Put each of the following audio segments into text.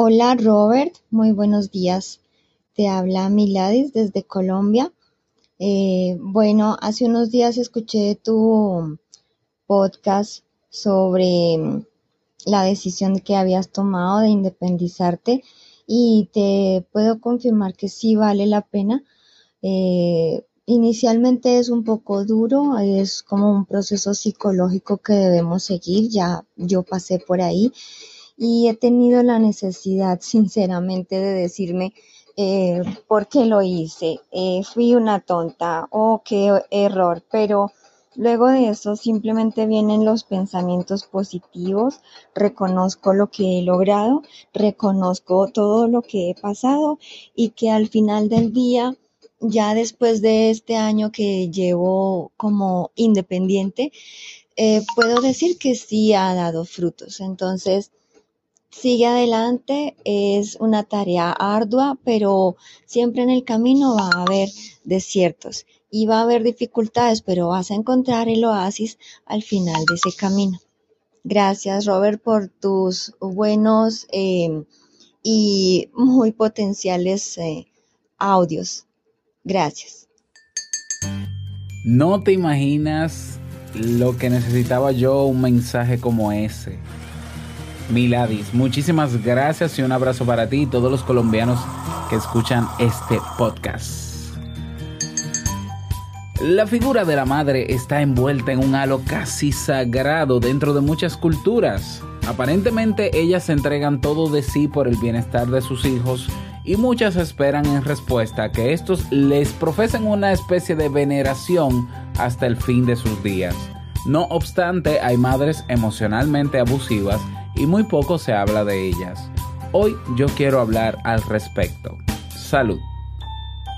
Hola Robert, muy buenos días. Te habla Miladis desde Colombia. Eh, bueno, hace unos días escuché tu podcast sobre la decisión que habías tomado de independizarte y te puedo confirmar que sí vale la pena. Eh, inicialmente es un poco duro, es como un proceso psicológico que debemos seguir, ya yo pasé por ahí y he tenido la necesidad sinceramente de decirme eh, por qué lo hice, eh, fui una tonta, oh, qué error, pero luego de eso simplemente vienen los pensamientos positivos, reconozco lo que he logrado, reconozco todo lo que he pasado y que al final del día, ya después de este año que llevo como independiente, eh, puedo decir que sí ha dado frutos. Entonces, Sigue adelante, es una tarea ardua, pero siempre en el camino va a haber desiertos y va a haber dificultades, pero vas a encontrar el oasis al final de ese camino. Gracias, Robert, por tus buenos em, y muy potenciales eh, audios. Gracias. No te imaginas lo que necesitaba yo un mensaje como ese Miladis. Muchísimas gracias y un abrazo para ti y todos los colombianos que escuchan este podcast. La figura de la madre está envuelta en un halo casi sagrado dentro de muchas culturas. Aparentemente ellas se entregan todo de sí por el bienestar de sus hijos y muchas esperan en respuesta que estos les profesen una especie de veneración hasta el fin de sus días. No obstante, hay madres emocionalmente abusivas y muy poco se habla de ellas. Hoy yo quiero hablar al respecto. Salud.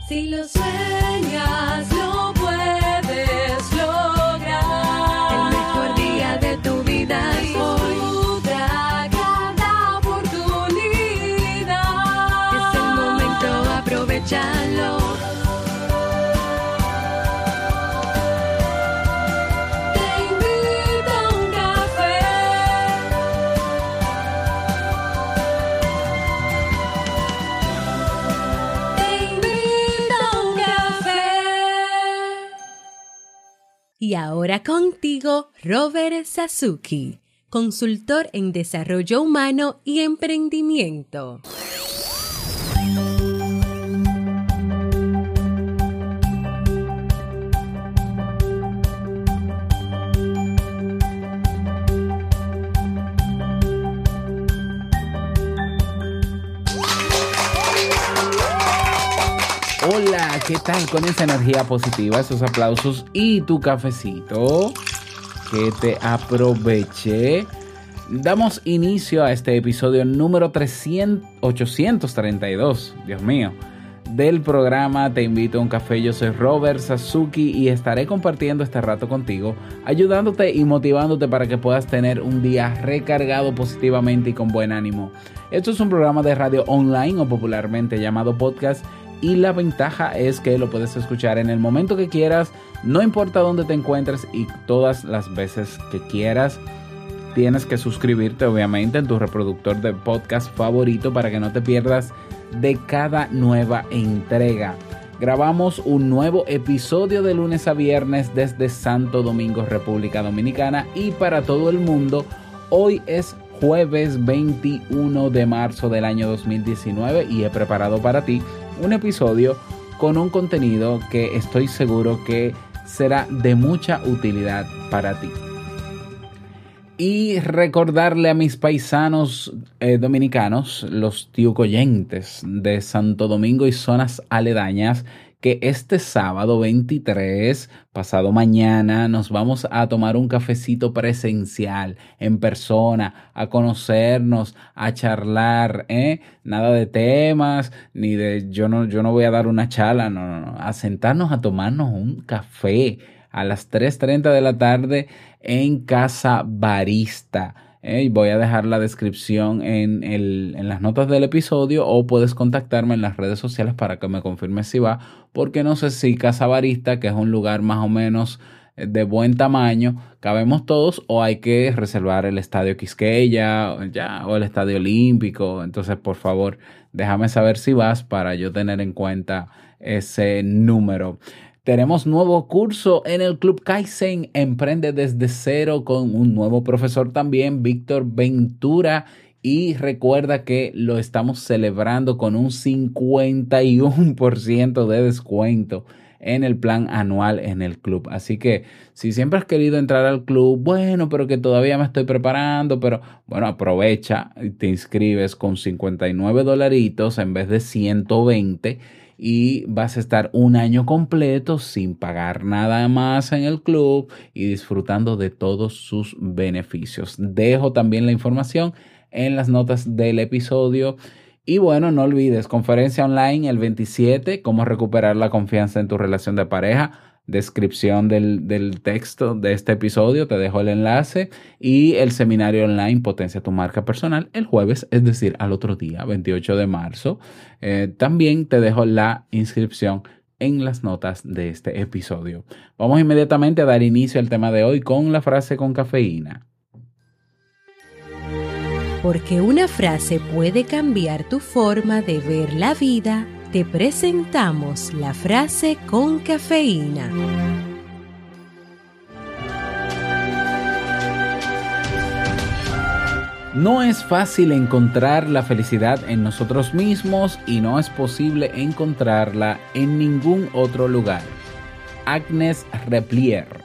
Si lo sueñas, lo puedes ahora contigo, Robert Sasuki, consultor en desarrollo humano y emprendimiento. Hola, ¿qué tal con esa energía positiva, esos aplausos y tu cafecito? Que te aproveche. Damos inicio a este episodio número 300, 832, Dios mío, del programa Te invito a un café. Yo soy Robert Sasuki y estaré compartiendo este rato contigo, ayudándote y motivándote para que puedas tener un día recargado positivamente y con buen ánimo. Esto es un programa de radio online o popularmente llamado podcast y la ventaja es que lo puedes escuchar en el momento que quieras, no importa dónde te encuentres y todas las veces que quieras. Tienes que suscribirte obviamente en tu reproductor de podcast favorito para que no te pierdas de cada nueva entrega. Grabamos un nuevo episodio de lunes a viernes desde Santo Domingo, República Dominicana y para todo el mundo. Hoy es jueves 21 de marzo del año 2019 y he preparado para ti un episodio con un contenido que estoy seguro que será de mucha utilidad para ti. Y recordarle a mis paisanos eh, dominicanos, los tiucoyentes de Santo Domingo y zonas aledañas, que este sábado 23, pasado mañana, nos vamos a tomar un cafecito presencial, en persona, a conocernos, a charlar, ¿eh? Nada de temas, ni de yo no, yo no voy a dar una charla, no, no, no, a sentarnos a tomarnos un café a las 3.30 de la tarde en Casa Barista. ¿Eh? voy a dejar la descripción en, el, en, las notas del episodio o puedes contactarme en las redes sociales para que me confirmes si va, porque no sé si Casa Barista, que es un lugar más o menos de buen tamaño, cabemos todos o hay que reservar el estadio Quisqueya ya, o el estadio olímpico. Entonces, por favor, déjame saber si vas para yo tener en cuenta ese número. Tenemos nuevo curso en el Club Kaizen, Emprende desde cero con un nuevo profesor también, Víctor Ventura. Y recuerda que lo estamos celebrando con un 51% de descuento en el plan anual en el club. Así que si siempre has querido entrar al club, bueno, pero que todavía me estoy preparando, pero bueno, aprovecha y te inscribes con 59 dolaritos en vez de 120 y vas a estar un año completo sin pagar nada más en el club y disfrutando de todos sus beneficios. Dejo también la información en las notas del episodio. Y bueno, no olvides, conferencia online el 27, cómo recuperar la confianza en tu relación de pareja. Descripción del, del, texto de este episodio, te dejo el enlace. Y el seminario online Potencia tu marca personal el jueves, es decir, al otro día, 28 de marzo. Eh, también te dejo la inscripción en las notas de este episodio. Vamos inmediatamente a dar inicio al tema de hoy con la frase con cafeína. Porque una frase puede cambiar tu forma de ver la vida, te presentamos la frase con cafeína. No es fácil encontrar la felicidad en nosotros mismos y no es posible encontrarla en ningún otro lugar. Agnes Replier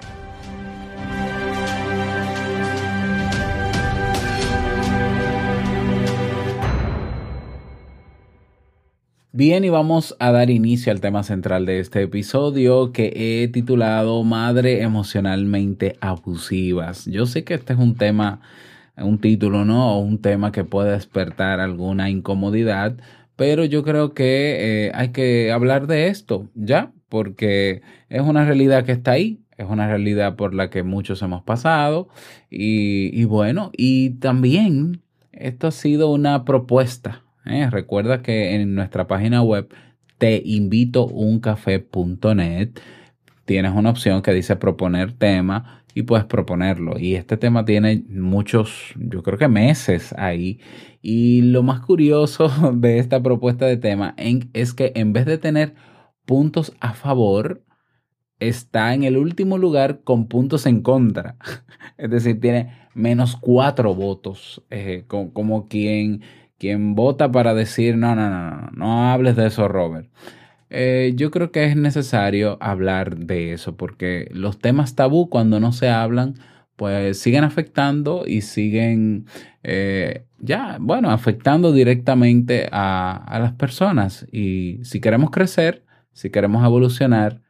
Bien, y vamos a dar inicio al tema central de este episodio que he titulado Madre emocionalmente abusivas. Yo sé que este es un tema, un título, ¿no? O un tema que puede despertar alguna incomodidad, pero yo creo que eh, hay que hablar de esto, ¿ya? Porque es una realidad que está ahí, es una realidad por la que muchos hemos pasado y, y bueno, y también esto ha sido una propuesta ¿eh? Recuerda que en nuestra página web te invito tienes una opción que dice proponer tema y puedes proponerlo. Y este tema tiene muchos, yo creo que meses ahí. Y lo más curioso de esta propuesta de tema es que en vez de tener puntos a favor, está en el último lugar con puntos en contra. Es decir, tiene menos cuatro votos, eh, como quien quien vota para decir, no, no, no, no, no hables de eso, Robert. Eh, yo creo que es necesario hablar de eso porque los temas tabú cuando no se hablan, pues siguen afectando y siguen eh, ya, bueno, afectando directamente a, a las personas. Y si queremos crecer, si queremos evolucionar,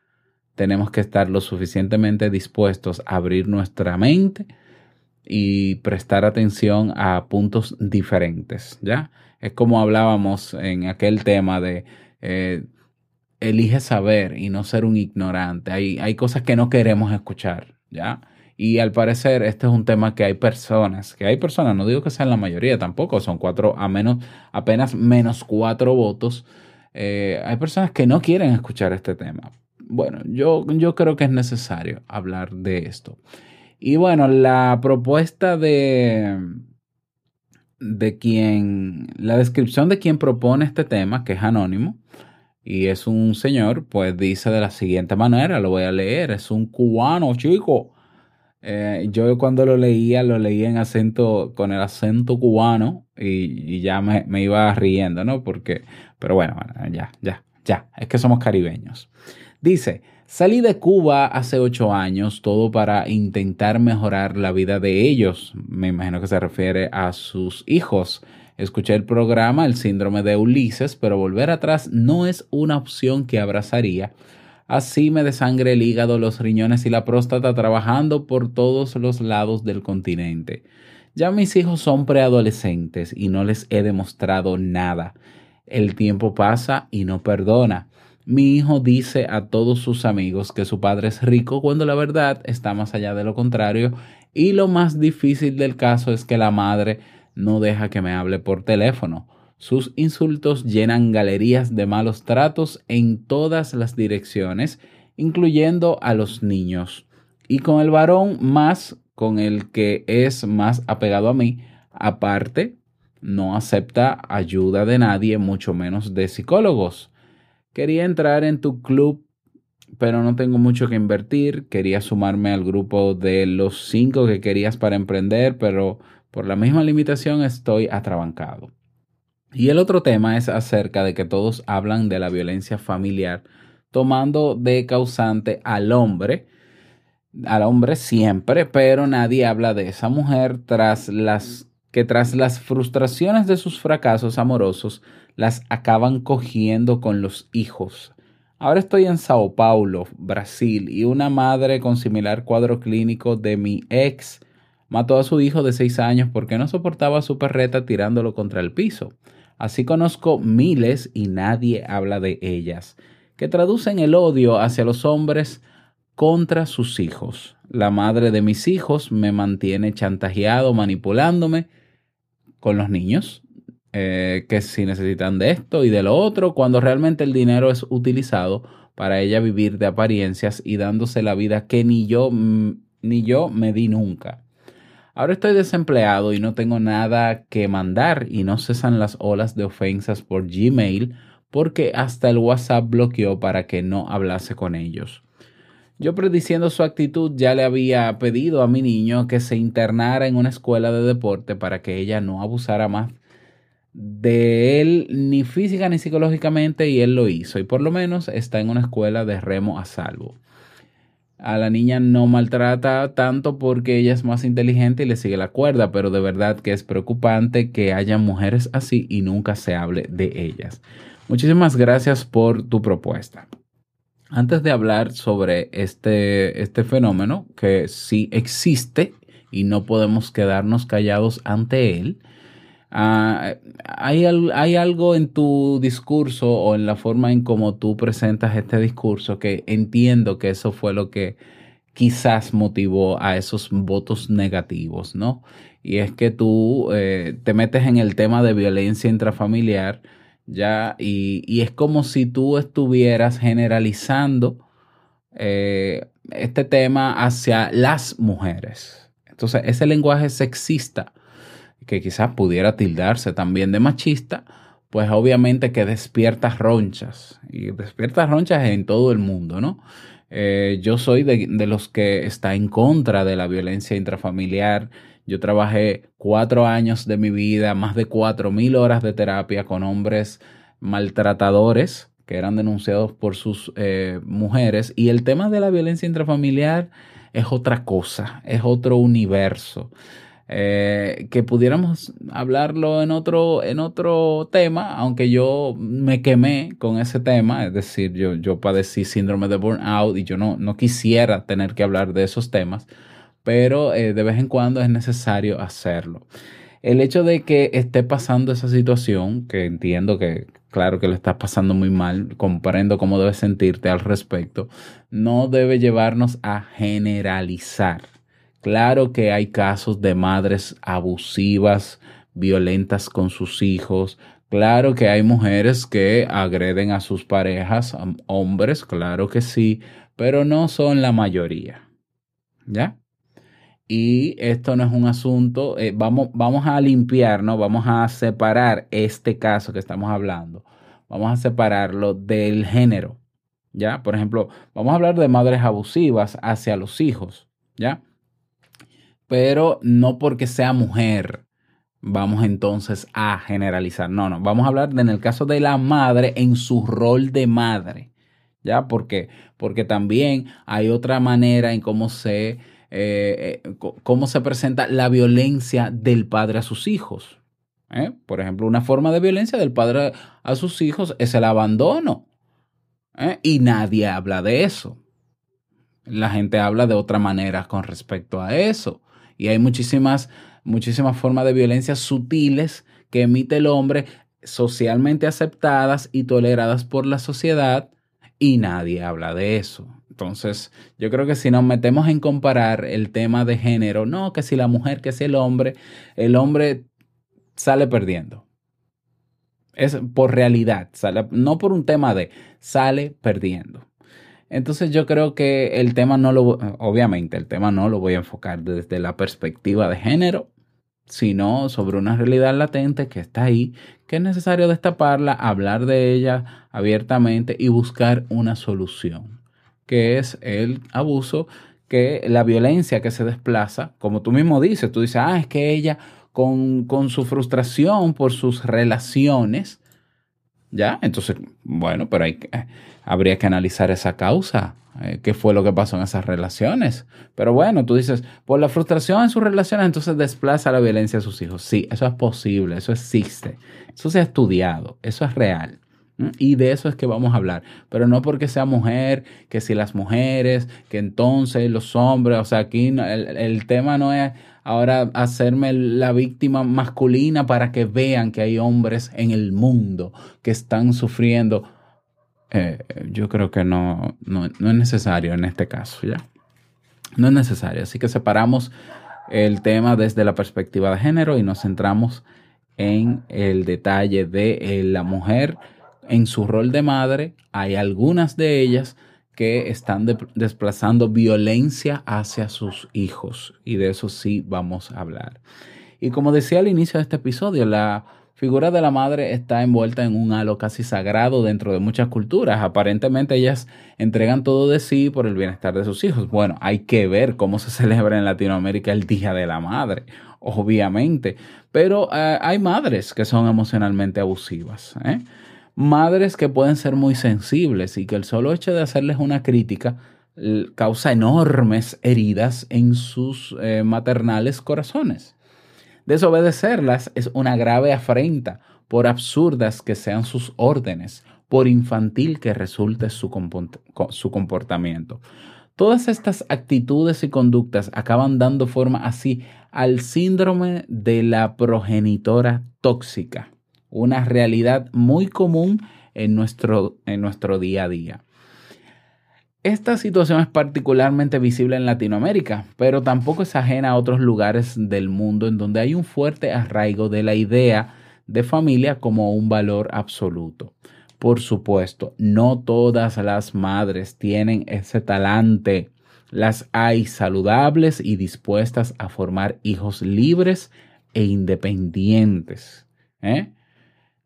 tenemos que estar lo suficientemente dispuestos a abrir nuestra mente y prestar atención a puntos diferentes, ¿ya? Es como hablábamos en aquel tema de eh, elige saber y no ser un ignorante. Hay, hay cosas que no queremos escuchar, ¿ya? Y al parecer este es un tema que hay personas, que hay personas, no digo que sean la mayoría tampoco, son cuatro, a menos, apenas menos cuatro votos. Eh, hay personas que no quieren escuchar este tema. Bueno, yo, yo creo que es necesario hablar de esto. Y bueno, la propuesta de, de quien, la descripción de quien propone este tema, que es anónimo, y es un señor, pues dice de la siguiente manera, lo voy a leer, es un cubano, chico. Eh, yo cuando lo leía, lo leía en acento, con el acento cubano, y, ya me, me, iba riendo, ¿no? Porque, pero bueno, ya, ya, ya, es que somos caribeños. Dice, Salí de Cuba hace ocho años, todo para intentar mejorar la vida de ellos. Me imagino que se refiere a sus hijos. Escuché el programa El síndrome de Ulises, pero volver atrás no es una opción que abrazaría. Así me desangre el hígado, los riñones y la próstata trabajando por todos los lados del continente. Ya mis hijos son preadolescentes y no les he demostrado nada. El tiempo pasa y no perdona. Mi hijo dice a todos sus amigos que su padre es rico cuando la verdad está más allá de lo contrario y lo más difícil del caso es que la madre no deja que me hable por teléfono. Sus insultos llenan galerías de malos tratos en todas las direcciones, incluyendo a los niños. Y con el varón más, con el que es más apegado a mí, aparte, no acepta ayuda de nadie, mucho menos de psicólogos. Quería entrar en tu club, pero no tengo mucho que invertir. Quería sumarme al grupo de los cinco que querías para emprender, pero por la misma limitación estoy atrabancado. Y el otro tema es acerca de que todos hablan de la violencia familiar, tomando de causante al hombre, al hombre siempre, pero nadie habla de esa mujer tras las que tras las frustraciones de sus fracasos amorosos las acaban cogiendo con los hijos. Ahora estoy en Sao Paulo, Brasil, y una madre con similar cuadro clínico de mi ex mató a su hijo de seis años porque no soportaba su perreta tirándolo contra el piso. Así conozco miles y nadie habla de ellas, que traducen el odio hacia los hombres contra sus hijos. La madre de mis hijos me mantiene chantajeado, manipulándome con los niños, eh, que si necesitan de esto y de lo otro, cuando realmente el dinero es utilizado para ella vivir de apariencias y dándose la vida que ni yo, mm, ni yo me di nunca. Ahora estoy desempleado y no tengo nada que mandar y no cesan las olas de ofensas por Gmail porque hasta el WhatsApp bloqueó para que no hablase con ellos. Yo prediciendo su actitud ya le había pedido a mi niño que se internara en una escuela de deporte para que ella no abusara más de él ni física ni psicológicamente y él lo hizo y por lo menos está en una escuela de remo a salvo a la niña no maltrata tanto porque ella es más inteligente y le sigue la cuerda, pero de verdad que es preocupante que haya mujeres así y nunca se hable de ellas. Muchísimas gracias por tu propuesta. Antes de hablar sobre este, este fenómeno, que sí existe y no podemos quedarnos callados ante él, Ah, hay, algo en tu discurso o en la forma en cómo tú presentas este discurso que entiendo que eso fue lo que quizás motivó a esos votos negativos, ¿no? Y es que tú eh, te metes en el tema de violencia intrafamiliar, ¿ya? Y, y es como si tú estuvieras generalizando eh, este tema hacia las mujeres. Entonces, ese lenguaje sexista que quizás pudiera tildarse también de machista, pues obviamente que despierta ronchas y despierta ronchas en todo el mundo, ¿no? Eh, yo soy de, los que está en contra de la violencia intrafamiliar. Yo trabajé cuatro años de mi vida, más de cuatro mil horas de terapia con hombres maltratadores que eran denunciados por sus eh, mujeres. Y el tema de la violencia intrafamiliar es otra cosa, es otro universo. Eh, que pudiéramos hablarlo en otro, en otro tema, aunque yo me quemé con ese tema, es decir, yo, yo padecí síndrome de burnout y yo no, no quisiera tener que hablar de esos temas, pero eh, de vez en cuando es necesario hacerlo. El hecho de que esté pasando esa situación, que entiendo que, claro que lo estás pasando muy mal, comprendo cómo debes sentirte al respecto, no debe llevarnos a generalizar Claro que hay casos de madres abusivas, violentas con sus hijos. Claro que hay mujeres que agreden a sus parejas, hombres, claro que sí, pero no son la mayoría. ¿Ya? Y esto no es un asunto, eh, vamos, vamos a limpiar, ¿no? Vamos a separar este caso que estamos hablando. Vamos a separarlo del género. ¿Ya? Por ejemplo, vamos a hablar de madres abusivas hacia los hijos. ¿Ya? Pero no porque sea mujer vamos entonces a generalizar. No, no, vamos a hablar de, en el caso de la madre en su rol de madre. ¿Ya? ¿Por qué? Porque también hay otra manera en cómo se, eh, eh, cómo se presenta la violencia del padre a sus hijos. ¿eh? Por ejemplo, una forma de violencia del padre a sus hijos es el abandono. Y nadie habla de eso. La gente habla de otra manera con respecto a eso. Y hay muchísimas, muchísimas formas de violencia sutiles que emite el hombre, socialmente aceptadas y toleradas por la sociedad, y nadie habla de eso. Entonces, yo creo que si nos metemos en comparar el tema de género, no, que si la mujer, que si el hombre, el hombre sale perdiendo. Es por realidad, sale, no por un tema de, sale perdiendo. Entonces yo creo que el tema no lo, obviamente el tema no lo voy a enfocar desde la perspectiva de género, sino sobre una realidad latente que está ahí, que es necesario destaparla, hablar de ella abiertamente y buscar una solución, que es el abuso, que la violencia que se desplaza, como tú mismo dices, tú dices, ah, es que ella con, con su frustración por sus relaciones, ¿ya? Entonces, bueno, pero hay, que- habría que analizar esa causa, eh, qué fue lo que pasó en esas relaciones. Pero bueno, tú dices, por la frustración en sus relaciones, entonces desplaza la violencia a sus hijos. Sí, eso es posible, eso existe, eso se ha estudiado, eso es real. Y de eso es que vamos a hablar, pero no porque sea mujer, que si las mujeres, que entonces los hombres, o sea, aquí el, el tema no es ahora hacerme la víctima masculina para que vean que hay hombres en el mundo que están sufriendo. Eh, yo creo que no, no, no es necesario en este caso, ¿ya? No es necesario. Así que separamos el tema desde la perspectiva de género y nos centramos en el detalle de eh, la mujer en su rol de madre. Hay algunas de ellas que están de- desplazando violencia hacia sus hijos y de eso sí vamos a hablar. Y como decía al inicio de este episodio, la figura de la madre está envuelta en un halo casi sagrado dentro de muchas culturas. Aparentemente ellas entregan todo de sí por el bienestar de sus hijos. Bueno, hay que ver cómo se celebra en Latinoamérica el Día de la Madre, obviamente. Pero eh, hay madres que son emocionalmente abusivas. ¿eh? Madres que pueden ser muy sensibles y que el solo hecho de hacerles una crítica causa enormes heridas en sus eh, maternales corazones. Desobedecerlas es una grave afrenta, por absurdas que sean sus órdenes, por infantil que resulte su comportamiento. Todas estas actitudes y conductas acaban dando forma así al síndrome de la progenitora tóxica, una realidad muy común en nuestro, en nuestro día a día. Esta situación es particularmente visible en Latinoamérica, pero tampoco es ajena a otros lugares del mundo en donde hay un fuerte arraigo de la idea de familia como un valor absoluto. Por supuesto, no todas las madres tienen ese talante. Las hay saludables y dispuestas a formar hijos libres e independientes. ¿eh?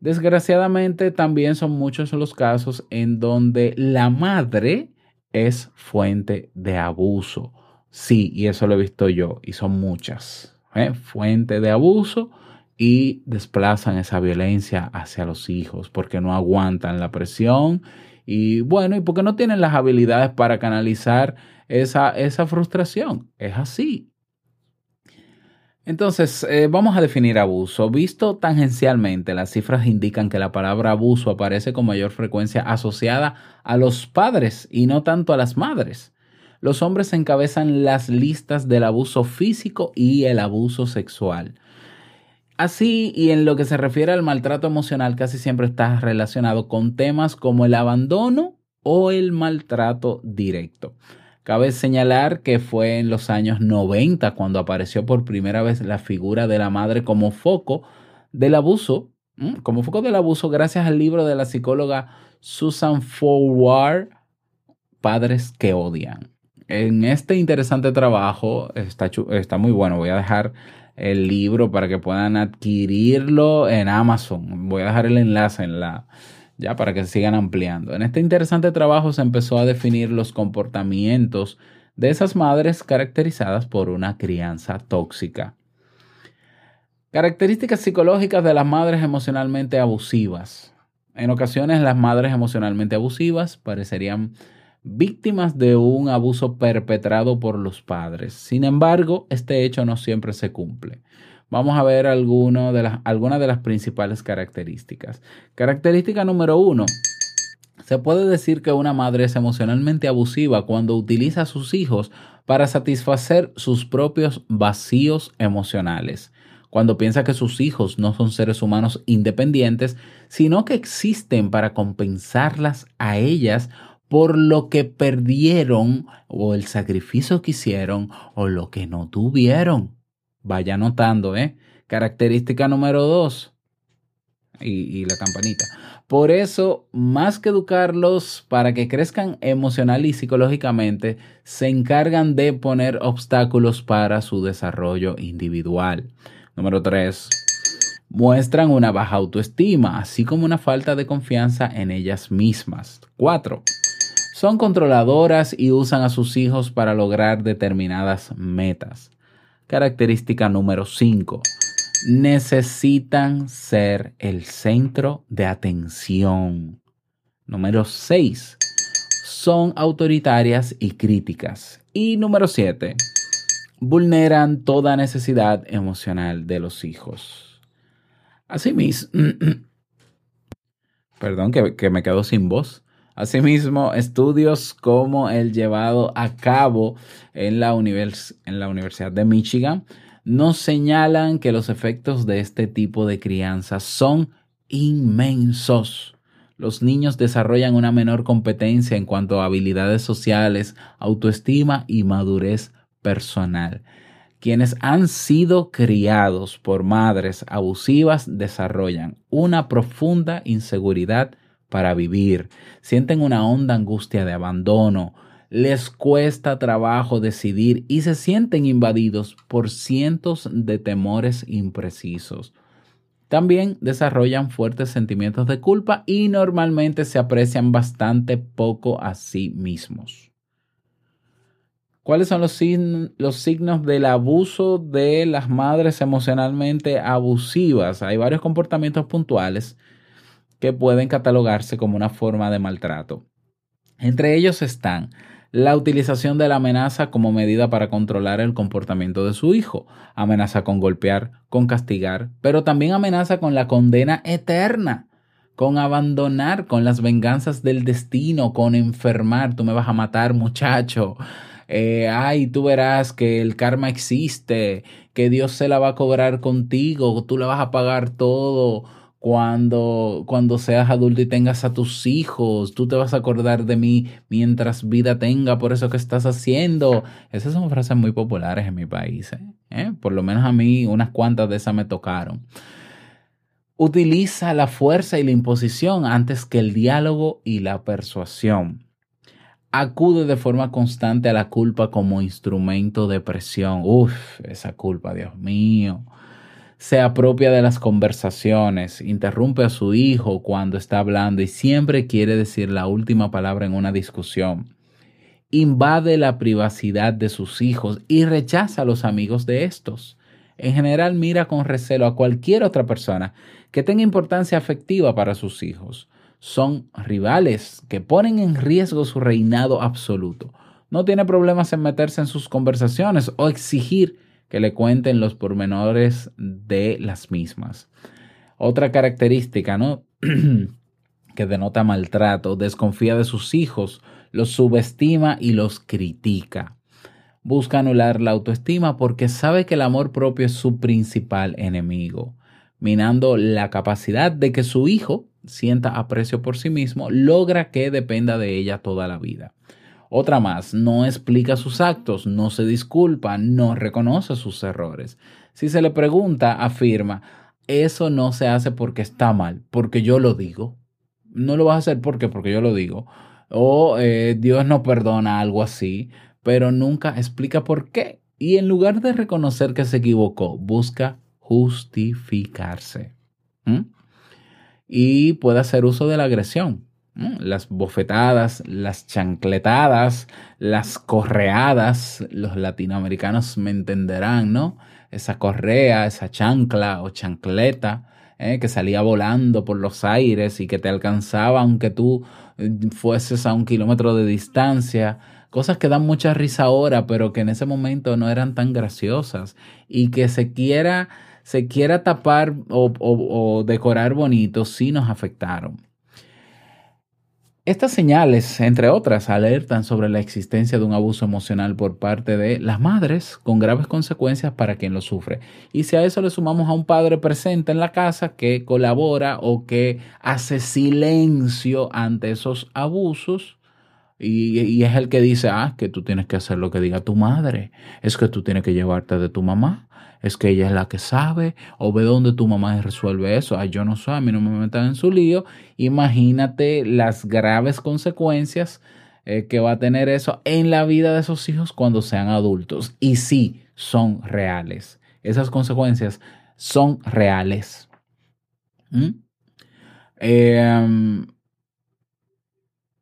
Desgraciadamente, también son muchos los casos en donde la madre es fuente de abuso. Sí, y eso lo he visto yo, y son muchas. ¿eh? Fuente de abuso y desplazan esa violencia hacia los hijos porque no aguantan la presión y bueno, y porque no tienen las habilidades para canalizar esa, esa frustración. Es así. Entonces, eh, vamos a definir abuso. Visto tangencialmente, las cifras indican que la palabra abuso aparece con mayor frecuencia asociada a los padres y no tanto a las madres. Los hombres encabezan las listas del abuso físico y el abuso sexual. Así, y en lo que se refiere al maltrato emocional, casi siempre está relacionado con temas como el abandono o el maltrato directo. Cabe señalar que fue en los años 90 cuando apareció por primera vez la figura de la madre como foco del abuso, ¿m? como foco del abuso gracias al libro de la psicóloga Susan Forward, Padres que odian. En este interesante trabajo, está, está muy bueno, voy a dejar el libro para que puedan adquirirlo en Amazon. Voy a dejar el enlace en la, ya para que sigan ampliando. En este interesante trabajo se empezó a definir los comportamientos de esas madres caracterizadas por una crianza tóxica. Características psicológicas de las madres emocionalmente abusivas. En ocasiones las madres emocionalmente abusivas parecerían víctimas de un abuso perpetrado por los padres. Sin embargo, este hecho no siempre se cumple. Vamos a ver algunas de las principales características. Característica número uno. Se puede decir que una madre es emocionalmente abusiva cuando utiliza a sus hijos para satisfacer sus propios vacíos emocionales. Cuando piensa que sus hijos no son seres humanos independientes, sino que existen para compensarlas a ellas por lo que perdieron o el sacrificio que hicieron o lo que no tuvieron. Vaya notando, ¿eh? Característica número dos. y, la campanita. Por eso, más que educarlos para que crezcan emocional y psicológicamente, se encargan de poner obstáculos para su desarrollo individual. Número 3. Muestran una baja autoestima, así como una falta de confianza en ellas mismas. 4. Son controladoras y usan a sus hijos para lograr determinadas metas. Característica número 5 necesitan ser el centro de atención. Número 6. Son autoritarias y críticas. Y número 7. Vulneran toda necesidad emocional de los hijos. Asimismo, perdón que, que me quedo sin voz. Asimismo, estudios como el llevado a cabo en la, Universidad de Michigan nos señalan que los efectos de este tipo de crianza son inmensos. Los niños desarrollan una menor competencia en cuanto a habilidades sociales, autoestima y madurez personal. Quienes han sido criados por madres abusivas desarrollan una profunda inseguridad para vivir, sienten una honda angustia de abandono, les cuesta trabajo decidir y se sienten invadidos por cientos de temores imprecisos. También desarrollan fuertes sentimientos de culpa y normalmente se aprecian bastante poco a sí mismos. ¿Cuáles son los, los, signos del abuso de las madres emocionalmente abusivas? Hay varios comportamientos puntuales que pueden catalogarse como una forma de maltrato. Entre ellos están la utilización de la amenaza como medida para controlar el comportamiento de su hijo. Amenaza con golpear, con castigar, pero también amenaza con la condena eterna, con abandonar, con las venganzas del destino, con enfermar. Tú me vas a matar, muchacho. Eh, ay, tú verás que el karma existe, que Dios se la va a cobrar contigo, tú le vas a pagar todo cuando, cuando seas adulto y tengas a tus hijos, tú te vas a acordar de mí mientras vida tenga por eso que estás haciendo. Esas son frases muy populares en mi país. ¿eh? ¿Eh? Por lo menos a mí unas cuantas de esas me tocaron. Utiliza la fuerza y la imposición antes que el diálogo y la persuasión. Acude de forma constante a la culpa como instrumento de presión. Uf, esa culpa, Dios mío se apropia de las conversaciones, interrumpe a su hijo cuando está hablando y siempre quiere decir la última palabra en una discusión. Invade la privacidad de sus hijos y rechaza a los amigos de estos. En general mira con recelo a cualquier otra persona que tenga importancia afectiva para sus hijos. Son rivales que ponen en riesgo su reinado absoluto. No tiene problemas en meterse en sus conversaciones o exigir que le cuenten los pormenores de las mismas. Otra característica, ¿no? que denota maltrato, desconfía de sus hijos, los subestima y los critica. Busca anular la autoestima porque sabe que el amor propio es su principal enemigo, minando la capacidad de que su hijo sienta aprecio por sí mismo, logra que dependa de ella toda la vida. Otra más, no explica sus actos, no se disculpa, no reconoce sus errores. Si se le pregunta, afirma, eso no se hace porque está mal, porque yo lo digo. No lo vas a hacer porque, porque yo lo digo. O eh, Dios no perdona algo así, pero nunca explica por qué. Y en lugar de reconocer que se equivocó, busca justificarse. Y puede hacer uso de la agresión las bofetadas, las chancletadas, las correadas, los latinoamericanos me entenderán, ¿no? Esa correa, esa chancla o chancleta ¿eh? que salía volando por los aires y que te alcanzaba aunque tú eh, fueses a un kilómetro de distancia. Cosas que dan mucha risa ahora, pero que en ese momento no eran tan graciosas. Y que se quiera, se quiera tapar o, o decorar bonito, sí nos afectaron. Estas señales, entre otras, alertan sobre la existencia de un abuso emocional por parte de las madres con graves consecuencias para quien lo sufre. Y si a eso le sumamos a un padre presente en la casa que colabora o que hace silencio ante esos abusos, y, es el que dice, ah, que tú tienes que hacer lo que diga tu madre, es que tú tienes que llevarte de tu mamá, es que ella es la que sabe, o ve dónde tu mamá resuelve eso, ay, yo no sé, a mí no me metan en su lío, imagínate las graves consecuencias eh, que va a tener eso en la vida de esos hijos cuando sean adultos. Y sí, son reales. Esas consecuencias son reales. Eh,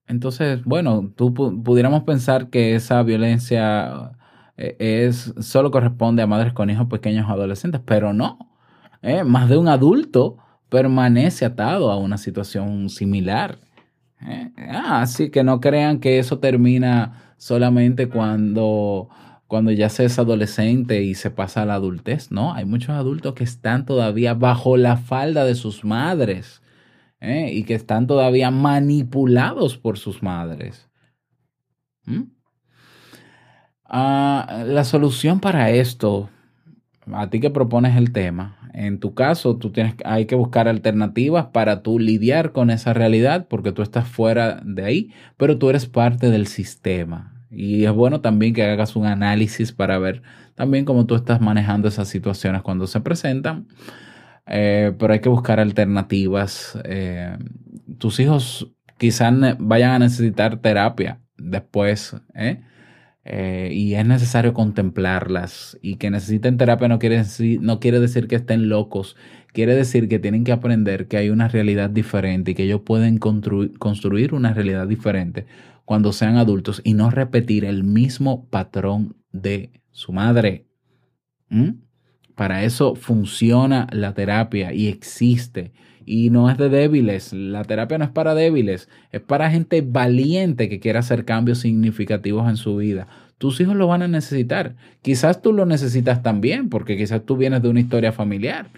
entonces, bueno, tú pu- pudiéramos pensar que esa violencia eh, es solo corresponde a madres con hijos pequeños o adolescentes, pero no. ¿eh? Más de un adulto permanece atado a una situación similar. ¿eh? Ah, así que no crean que eso termina solamente cuando, cuando ya se es adolescente y se pasa a la adultez. No, hay muchos adultos que están todavía bajo la falda de sus madres. ¿Eh? y que están todavía manipulados por sus madres. ¿Mm? Ah, la solución para esto, a ti que propones el tema, en tu caso, tú tienes, hay que buscar alternativas para tú lidiar con esa realidad, porque tú estás fuera de ahí, pero tú eres parte del sistema. Y es bueno también que hagas un análisis para ver también cómo tú estás manejando esas situaciones cuando se presentan. Eh, pero hay que buscar alternativas. Eh, tus hijos quizás vayan a necesitar terapia después, ¿eh? Y es necesario contemplarlas. Y que necesiten terapia no quiere, decir, no quiere decir que estén locos, quiere decir que tienen que aprender que hay una realidad diferente y que ellos pueden constru- construir una realidad diferente cuando sean adultos y no repetir el mismo patrón de su madre. ¿Mm? Para eso funciona la terapia y existe. Y no es de débiles. La terapia no es para débiles. Es para gente valiente que quiera hacer cambios significativos en su vida. Tus hijos lo van a necesitar. Quizás tú lo necesitas también, porque quizás tú vienes de una historia familiar.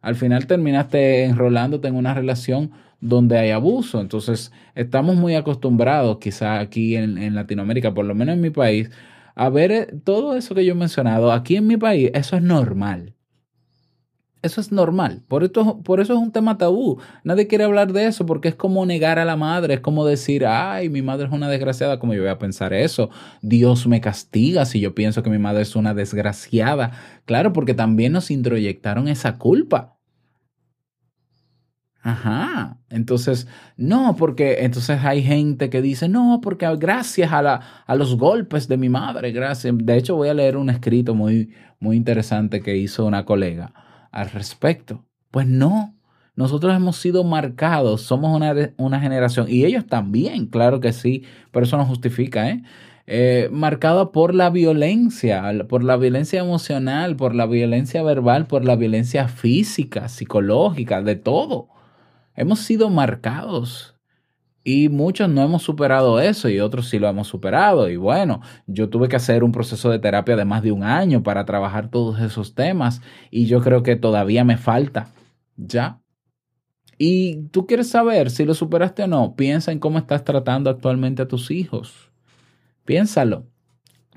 Al final terminaste enrolándote en una relación donde hay abuso. Entonces, estamos muy acostumbrados, quizás aquí en, en Latinoamérica, por lo menos en mi país, a ver eh, todo eso que yo he mencionado. Aquí en mi país, eso es normal. Eso es normal. Por, esto, por eso es un tema tabú. Nadie quiere hablar de eso porque es como negar a la madre. Es como decir, ay, mi madre es una desgraciada. como yo voy a pensar eso? Dios me castiga si yo pienso que mi madre es una desgraciada. Claro, porque también nos introyectaron esa culpa. Ajá. Entonces, no, porque entonces hay gente que dice, no, porque gracias a, la, a los golpes de mi madre, gracias. De hecho, voy a leer un escrito muy, muy interesante que hizo una colega al respecto. Pues no, nosotros hemos sido marcados, somos una, una generación, y ellos también, claro que sí, pero eso no justifica, ¿eh? Eh, marcada por la violencia, por la violencia emocional, por la violencia verbal, por la violencia física, psicológica, de todo. Hemos sido marcados y muchos no hemos superado eso y otros sí lo hemos superado. Y bueno, yo tuve que hacer un proceso de terapia de más de un año para trabajar todos esos temas y yo creo que todavía me falta. Ya. Y tú quieres saber si lo superaste o no, piensa en cómo estás tratando actualmente a tus hijos. Piénsalo.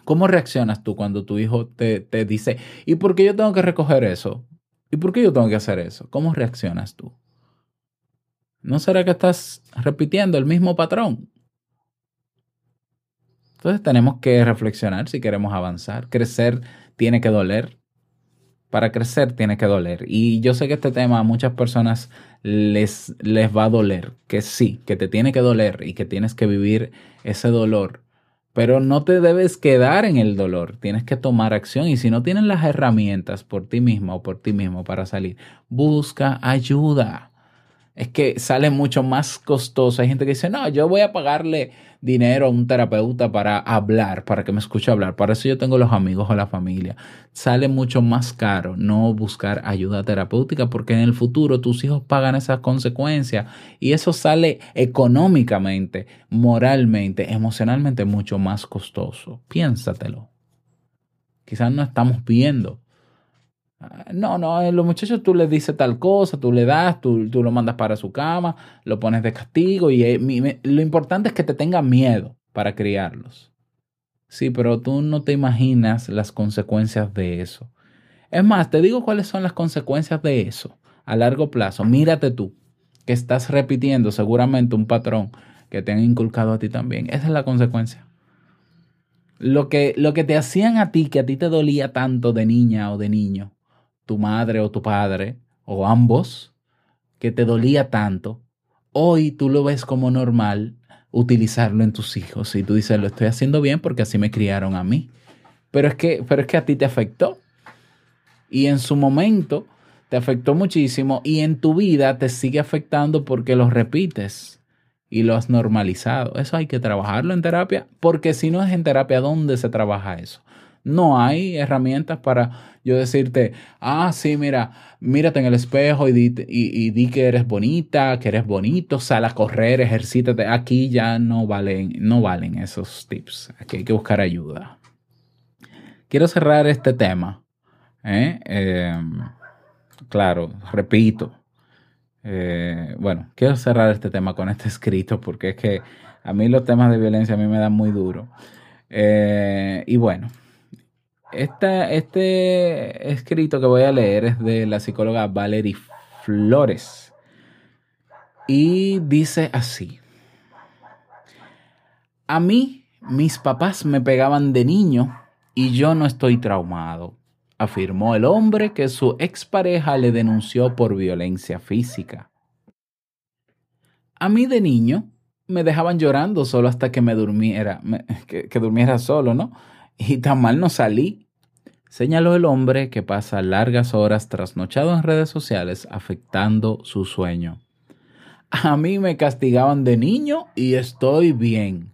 ¿Cómo reaccionas tú cuando tu hijo te, te dice, ¿y por qué yo tengo que recoger eso? ¿Y por qué yo tengo que hacer eso? ¿Cómo reaccionas tú? ¿No será que estás repitiendo el mismo patrón? Entonces tenemos que reflexionar si queremos avanzar. Crecer tiene que doler. Para crecer tiene que doler. Y yo sé que este tema a muchas personas les, les va a doler. Que sí, que te tiene que doler y que tienes que vivir ese dolor. Pero no te debes quedar en el dolor. Tienes que tomar acción. Y si no tienes las herramientas por ti misma o por ti mismo para salir, busca ayuda es que sale mucho más costoso. Hay gente que dice, no, yo voy a pagarle dinero a un terapeuta para hablar, para que me escuche hablar. Para eso yo tengo los amigos o la familia. Sale mucho más caro no buscar ayuda terapéutica porque en el futuro tus hijos pagan esas consecuencias y eso sale económicamente, moralmente, emocionalmente mucho más costoso. Piénsatelo. Quizás no estamos viendo no, no, a los muchachos tú les dices tal cosa, tú le das, tú, tú lo mandas para su cama, lo pones de castigo y eh, mi, lo importante es que te tengan miedo para criarlos. Sí, pero tú no te imaginas las consecuencias de eso. Es más, te digo cuáles son las consecuencias de eso a largo plazo. Mírate tú, que estás repitiendo seguramente un patrón que te han inculcado a ti también. Esa es la consecuencia. Lo que, lo que te hacían a ti, que a ti te dolía tanto de niña o de niño, tu madre o tu padre, o ambos, que te dolía tanto, hoy tú lo ves como normal utilizarlo en tus hijos y tú dices, lo estoy haciendo bien porque así me criaron a mí. Pero es que, pero es que a ti te afectó. Y en su momento te afectó muchísimo y en tu vida te sigue afectando porque lo repites y lo has normalizado. Eso hay que trabajarlo en terapia, porque si no es en terapia, ¿dónde se trabaja eso? No hay herramientas para yo decirte, ah, sí, mira, mírate en el espejo y di, que eres bonita, que eres bonito, sal a correr, ejercítate. Aquí ya no valen, no valen esos tips. Aquí hay que buscar ayuda. Quiero cerrar este tema. ¿eh? Eh, claro, repito. eh, bueno, quiero cerrar este tema con este escrito porque es que a mí los temas de violencia a mí me dan muy duro. Eh, y bueno, este escrito que voy a leer es de la psicóloga Valerie Flores. Y dice así. A mí, mis papás me pegaban de niño y yo no estoy traumado, afirmó el hombre que su expareja le denunció por violencia física. A mí de niño me dejaban llorando solo hasta que me durmiera, que, que durmiera solo, ¿no? Y tan mal no salí, señaló el hombre que pasa largas horas trasnochado en redes sociales afectando su sueño. A mí me castigaban de niño y estoy bien,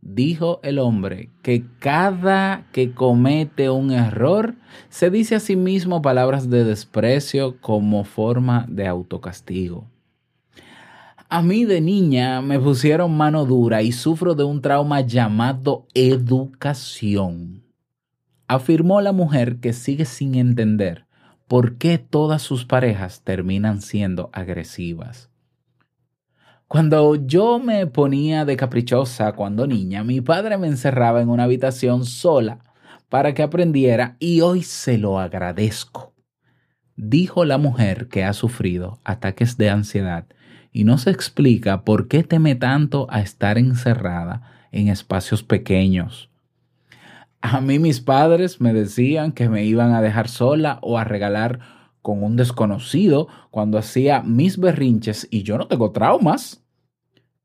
dijo el hombre que cada que comete un error se dice a sí mismo palabras de desprecio como forma de autocastigo. A mí de niña me pusieron mano dura y sufro de un trauma llamado educación. Afirmó la mujer que sigue sin entender por qué todas sus parejas terminan siendo agresivas. Cuando yo me ponía de caprichosa cuando niña, mi padre me encerraba en una habitación sola para que aprendiera y hoy se lo agradezco. Dijo la mujer que ha sufrido ataques de ansiedad y no se explica por qué teme tanto a estar encerrada en espacios pequeños. A mí mis padres me decían que me iban a dejar sola o a regalar con un desconocido cuando hacía mis berrinches y yo no tengo traumas.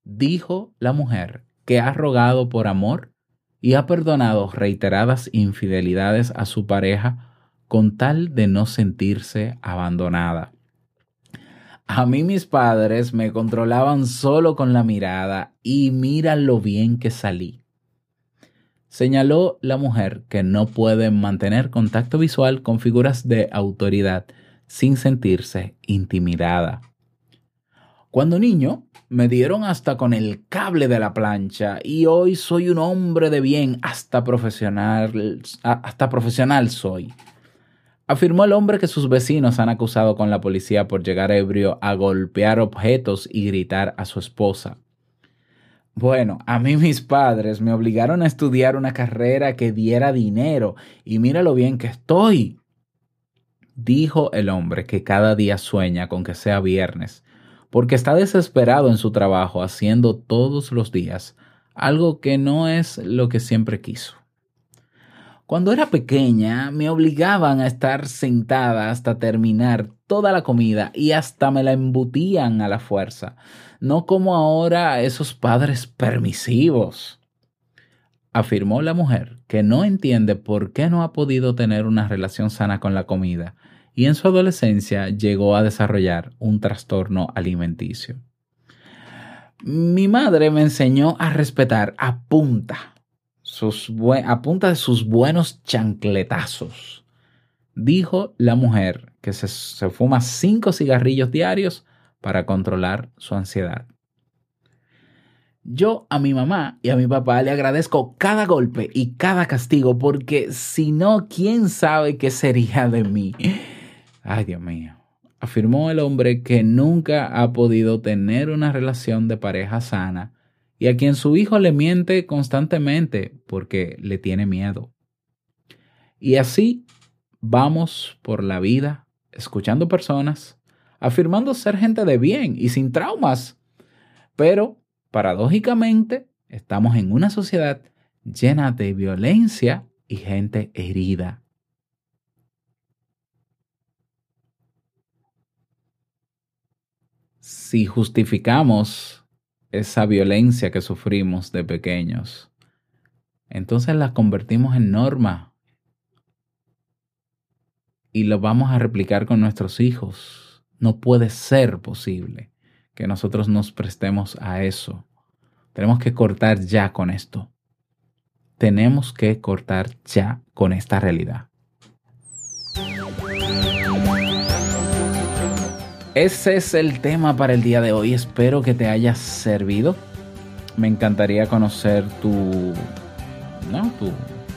Dijo la mujer que ha rogado por amor y ha perdonado reiteradas infidelidades a su pareja con tal de no sentirse abandonada. A mí mis padres me controlaban solo con la mirada y mira lo bien que salí. Señaló la mujer que no puede mantener contacto visual con figuras de autoridad sin sentirse intimidada. Cuando niño, me dieron hasta con el cable de la plancha y hoy soy un hombre de bien, hasta profesional, hasta profesional soy. Afirmó el hombre que sus vecinos han acusado con la policía por llegar ebrio a golpear objetos y gritar a su esposa. Bueno, a mí mis padres me obligaron a estudiar una carrera que diera dinero y mira lo bien que estoy. Dijo el hombre que cada día sueña con que sea viernes, porque está desesperado en su trabajo haciendo todos los días algo que no es lo que siempre quiso. Cuando era pequeña me obligaban a estar sentada hasta terminar toda la comida y hasta me la embutían a la fuerza, no como ahora esos padres permisivos. Afirmó la mujer que no entiende por qué no ha podido tener una relación sana con la comida y en su adolescencia llegó a desarrollar un trastorno alimenticio. Mi madre me enseñó a respetar a punta, a punta de sus buenos chancletazos. Dijo la mujer que se, se fuma cinco cigarrillos diarios para controlar su ansiedad. Yo a mi mamá y a mi papá le agradezco cada golpe y cada castigo porque si no, ¿quién sabe qué sería de mí? Ay, Dios mío. Afirmó el hombre que nunca ha podido tener una relación de pareja sana y a quien su hijo le miente constantemente porque le tiene miedo. Y así vamos por la vida escuchando personas, afirmando ser gente de bien y sin traumas. Pero, paradójicamente, estamos en una sociedad llena de violencia y gente herida. Si justificamos esa violencia que sufrimos de pequeños, entonces la convertimos en norma y lo vamos a replicar con nuestros hijos. No puede ser posible que nosotros nos prestemos a eso. Tenemos que cortar ya con esto. Tenemos que cortar ya con esta realidad. Ese es el tema para el día de hoy. Espero que te haya servido. Me encantaría conocer tu, ¿no? tu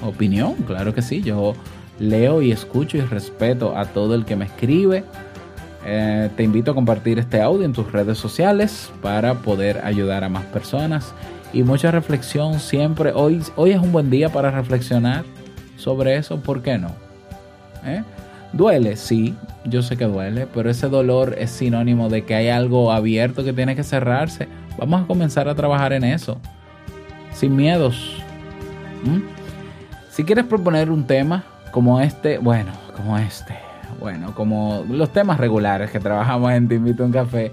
opinión. Claro que sí. Yo leo y escucho y respeto a todo el que me escribe. Eh, te invito a compartir este audio en tus redes sociales para poder ayudar a más personas. Y mucha reflexión siempre. Hoy, hoy es un buen día para reflexionar sobre eso. ¿Por qué no? ¿Eh? Duele, sí, yo sé que duele, pero ese dolor es sinónimo de que hay algo abierto que tiene que cerrarse. Vamos a comenzar a trabajar en eso, sin miedos. Si quieres proponer un tema como este, bueno, como este, bueno, como los temas regulares que trabajamos en Te Invito a un Café,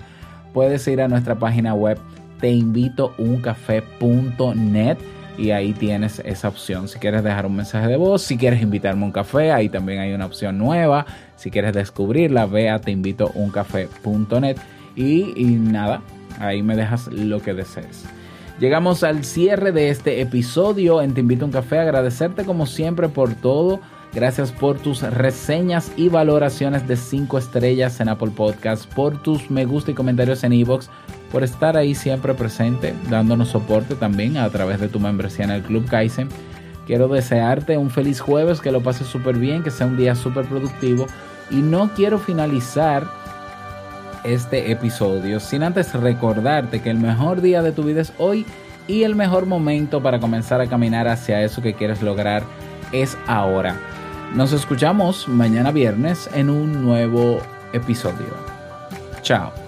puedes ir a nuestra página web teinvitouncafé.net y ahí tienes esa opción. Si quieres dejar un mensaje de voz, si quieres invitarme a un café, ahí también hay una opción nueva. Si quieres descubrirla, ve a teinvitouncafé.net y, y nada, ahí me dejas lo que desees. Llegamos al cierre de este episodio en Te Invito a un Café. Agradecerte como siempre por todo. Gracias por tus reseñas y valoraciones de 5 estrellas en Apple Podcasts, por tus me gusta y comentarios en iVoox, por estar ahí siempre presente, dándonos soporte también a través de tu membresía en el Club Kaizen. Quiero desearte un feliz jueves, que lo pases súper bien, que sea un día súper productivo. Y no quiero finalizar este episodio sin antes recordarte que el mejor día de tu vida es hoy y el mejor momento para comenzar a caminar hacia eso que quieres lograr es ahora. Nos escuchamos mañana viernes en un nuevo episodio. Chao.